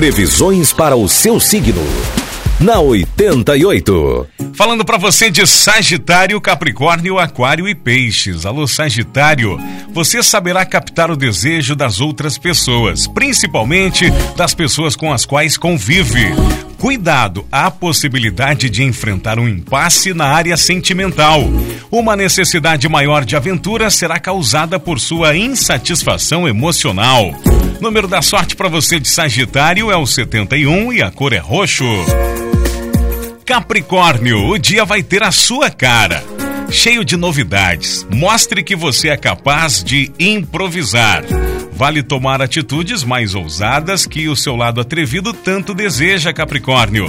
Previsões para o seu signo. Na 88. Falando para você de Sagitário, Capricórnio, Aquário e Peixes. Alô, Sagitário. Você saberá captar o desejo das outras pessoas, principalmente das pessoas com as quais convive. Cuidado, há possibilidade de enfrentar um impasse na área sentimental. Uma necessidade maior de aventura será causada por sua insatisfação emocional. Número da sorte para você de Sagitário é o 71 e a cor é roxo. Capricórnio, o dia vai ter a sua cara. Cheio de novidades. Mostre que você é capaz de improvisar. Vale tomar atitudes mais ousadas que o seu lado atrevido tanto deseja, Capricórnio.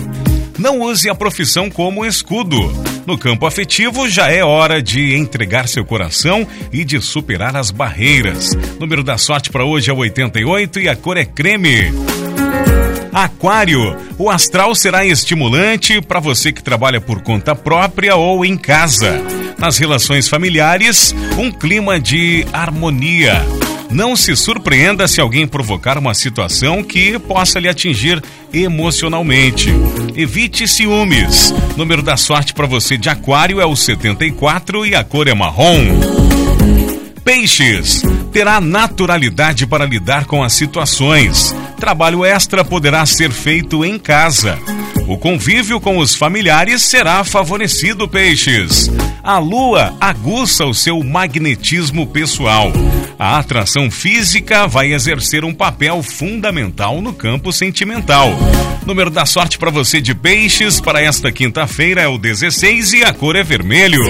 Não use a profissão como escudo. No campo afetivo, já é hora de entregar seu coração e de superar as barreiras. Número da sorte para hoje é 88 e a cor é creme. Aquário, o astral será estimulante para você que trabalha por conta própria ou em casa. Nas relações familiares, um clima de harmonia. Não se surpreenda se alguém provocar uma situação que possa lhe atingir emocionalmente. Evite ciúmes. Número da sorte para você de Aquário é o 74 e a cor é marrom. Peixes terá naturalidade para lidar com as situações. Trabalho extra poderá ser feito em casa. O convívio com os familiares será favorecido, peixes. A lua aguça o seu magnetismo pessoal. A atração física vai exercer um papel fundamental no campo sentimental. Número da sorte para você de peixes para esta quinta-feira é o 16 e a cor é vermelho.